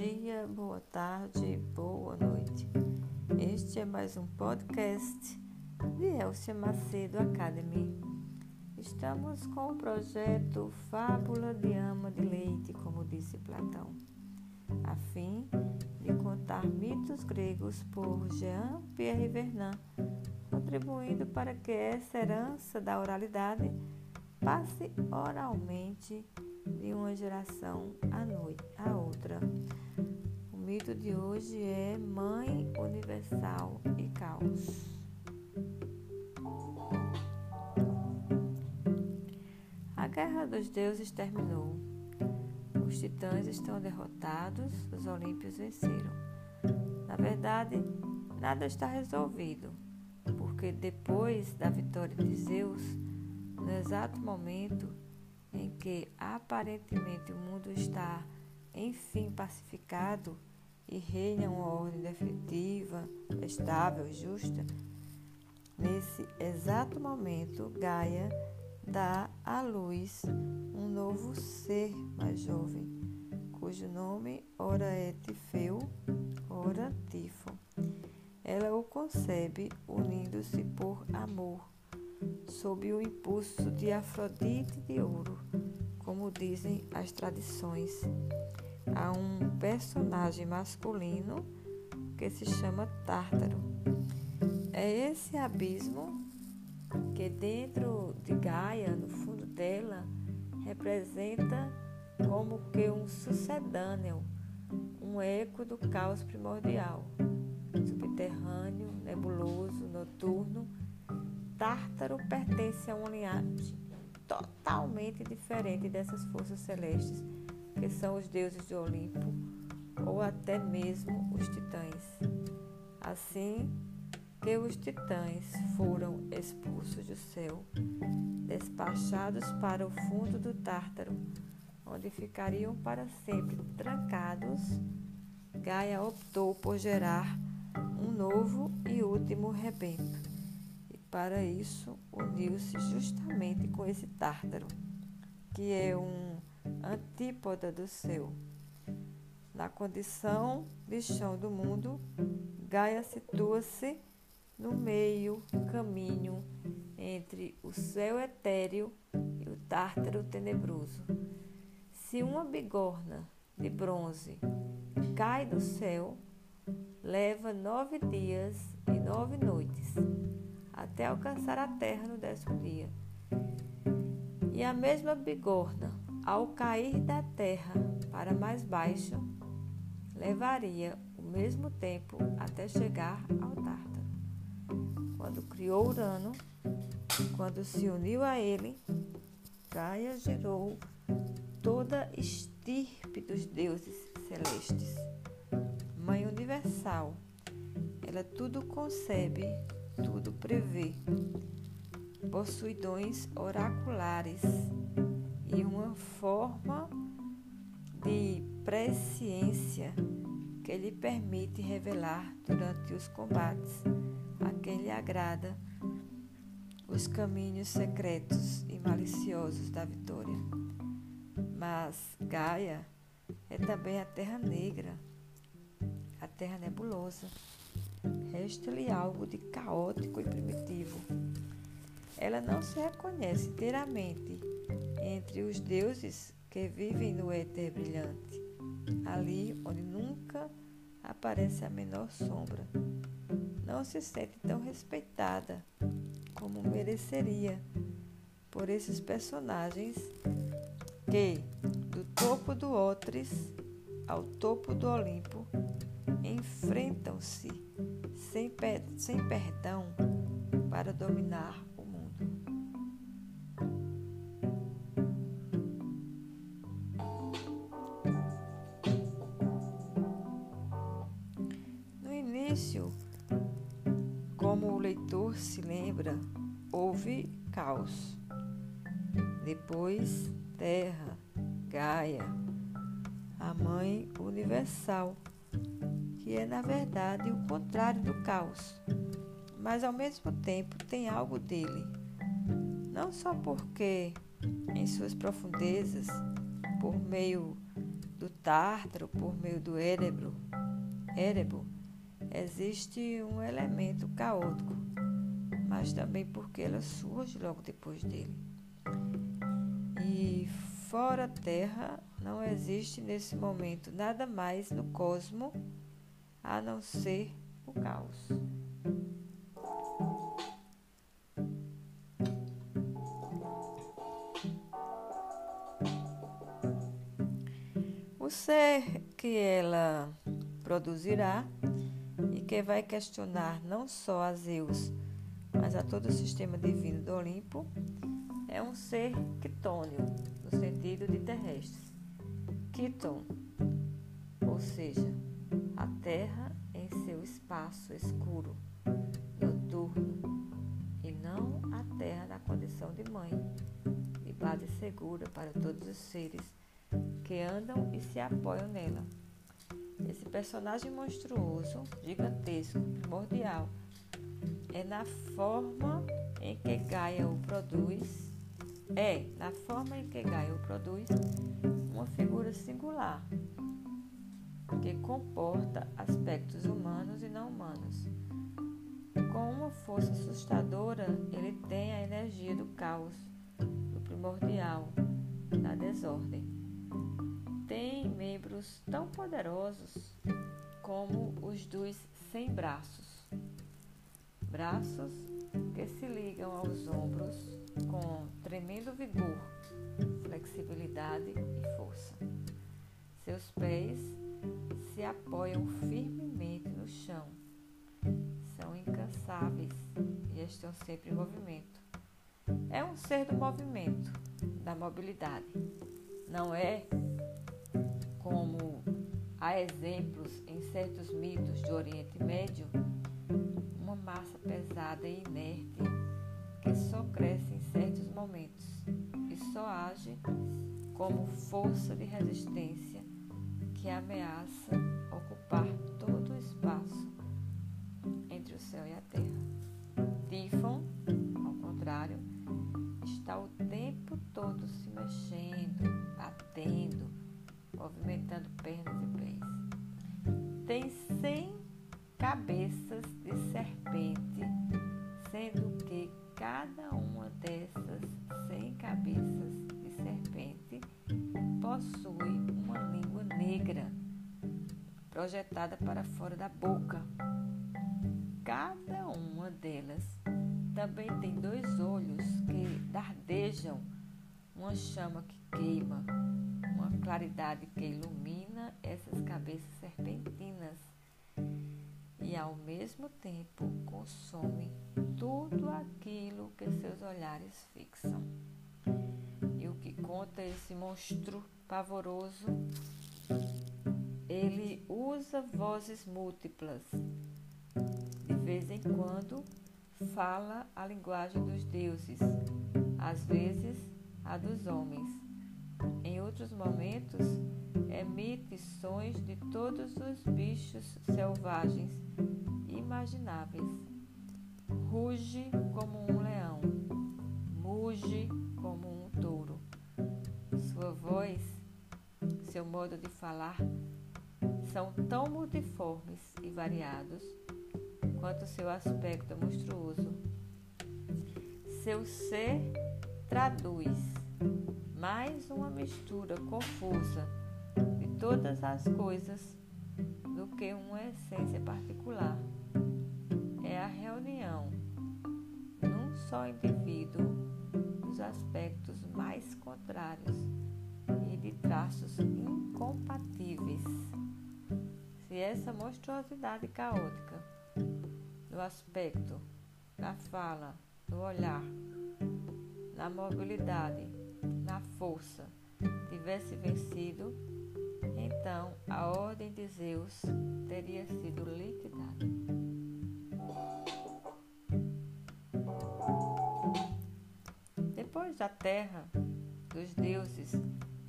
Dia, boa tarde, boa noite. Este é mais um podcast de Elcia Macedo Academy. Estamos com o projeto Fábula de Ama de Leite, como disse Platão, a fim de contar mitos gregos por Jean-Pierre Vernant, contribuindo para que essa herança da oralidade passe oralmente de uma geração à outra. O mito de hoje é Mãe Universal e Caos. A Guerra dos Deuses terminou. Os titãs estão derrotados, os olímpios venceram. Na verdade, nada está resolvido, porque depois da vitória de Zeus, no exato momento em que aparentemente o mundo está enfim pacificado e reina uma ordem definitiva, estável justa, nesse exato momento Gaia dá à luz um novo ser mais jovem, cujo nome ora é Tifeu, ora Tifo. Ela o concebe unindo-se por amor sob o impulso de Afrodite de ouro, como dizem as tradições. Há um personagem masculino que se chama Tártaro. É esse abismo que dentro de Gaia, no fundo dela, representa como que um sucedâneo, um eco do caos primordial, subterrâneo, nebuloso, noturno Tártaro pertence a uma linhagem totalmente diferente dessas forças celestes, que são os deuses do Olimpo ou até mesmo os titãs. Assim que os titãs foram expulsos do céu, despachados para o fundo do Tártaro, onde ficariam para sempre trancados, Gaia optou por gerar um novo e último rebento para isso, uniu-se justamente com esse Tártaro, que é um antípoda do céu. Na condição de chão do mundo, Gaia situa-se no meio caminho entre o céu etéreo e o Tártaro tenebroso. Se uma bigorna de bronze cai do céu, leva nove dias e nove noites até alcançar a terra no décimo dia. E a mesma bigorna, ao cair da terra para mais baixo, levaria o mesmo tempo até chegar ao Tártaro. Quando criou Urano, quando se uniu a ele, Gaia gerou toda estirpe dos deuses celestes. Mãe universal, ela tudo concebe tudo prevê. Possui dons oraculares e uma forma de presciência que lhe permite revelar durante os combates a quem lhe agrada os caminhos secretos e maliciosos da vitória. Mas Gaia é também a terra negra, a terra nebulosa resta-lhe algo de caótico e primitivo. Ela não se reconhece inteiramente entre os deuses que vivem no éter brilhante, ali onde nunca aparece a menor sombra. Não se sente tão respeitada como mereceria por esses personagens que, do topo do Otris ao topo do Olimpo, enfrentam-se sem, sem perdão para dominar o mundo. No início, como o leitor se lembra, houve caos. Depois, terra, Gaia, a mãe universal que é na verdade o contrário do caos, mas ao mesmo tempo tem algo dele. Não só porque, em suas profundezas, por meio do Tártaro por meio do Érebo, Érebo existe um elemento caótico, mas também porque ela surge logo depois dele. E fora a Terra não existe nesse momento nada mais no cosmo a não ser o caos. O ser que ela produzirá e que vai questionar não só a Zeus, mas a todo o sistema divino do Olimpo, é um ser quitônio, no sentido de terrestre. Quiton, ou seja, a Terra em seu espaço escuro, noturno, e não a Terra na condição de mãe, de base segura para todos os seres que andam e se apoiam nela. Esse personagem monstruoso, gigantesco, primordial, é na forma em que Gaia o produz, é na forma em que Gaia o produz, uma figura singular que comporta aspectos humanos e não humanos. Com uma força assustadora, ele tem a energia do caos, do primordial, da desordem tem membros tão poderosos como os dos sem braços. Braços que se ligam aos ombros com tremendo vigor, flexibilidade e força. Seus pés se apoiam firmemente no chão. São incansáveis e estão sempre em movimento. É um ser do movimento, da mobilidade. Não é como há exemplos em certos mitos do Oriente Médio, uma massa pesada e inerte que só cresce em certos momentos e só age como força de resistência que ameaça ocupar todo o espaço entre o céu e a terra. Tifon, ao contrário, está o tempo todo se mexendo, batendo, movimentando pernas e pés. Tem cem cabeças de serpente, sendo que cada uma dessas cem cabeças de serpente possui uma língua negra projetada para fora da boca. Cada uma delas também tem dois olhos que dardejam uma chama que queima claridade que ilumina essas cabeças serpentinas e ao mesmo tempo consome tudo aquilo que seus olhares fixam. E o que conta esse monstro pavoroso? Ele usa vozes múltiplas. De vez em quando fala a linguagem dos deuses, às vezes a dos homens em outros momentos, emite sons de todos os bichos selvagens imagináveis. Ruge como um leão, muge como um touro. Sua voz, seu modo de falar são tão multiformes e variados quanto seu aspecto monstruoso. Seu ser traduz mais uma mistura confusa de todas as coisas do que uma essência particular. É a reunião num só indivíduo dos aspectos mais contrários e de traços incompatíveis. Se essa monstruosidade caótica no aspecto, na fala, no olhar, na mobilidade, força tivesse vencido, então a ordem de Zeus teria sido liquidada. Depois da terra, dos deuses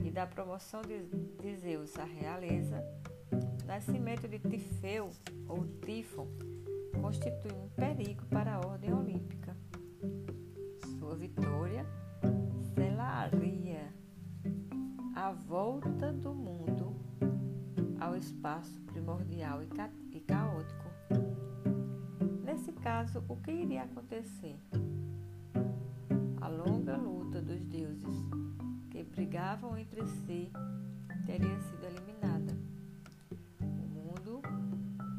e da promoção de, de Zeus à realeza, o nascimento de Tifeu ou Tifon constitui um perigo para a ordem olímpica. Sua vitória a volta do mundo espaço primordial e, ca e caótico. Nesse caso, o que iria acontecer? A longa luta dos deuses que brigavam entre si teria sido eliminada. O mundo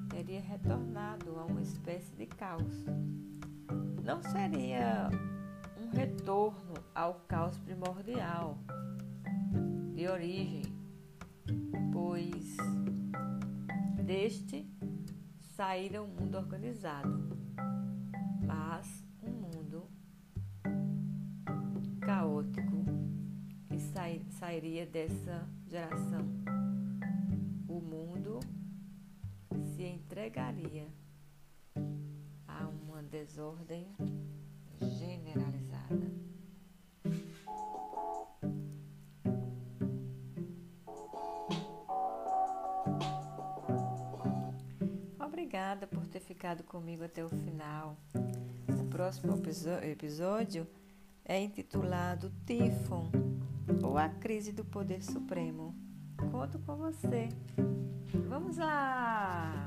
teria retornado a uma espécie de caos. Não seria retorno ao caos primordial de origem, pois deste saíra um mundo organizado, mas um mundo caótico que sairia dessa geração. O mundo se entregaria a uma desordem generalizada. Obrigada por ter ficado comigo até o final. O próximo episódio é intitulado Tifon ou a crise do poder supremo. Conto com você. Vamos lá!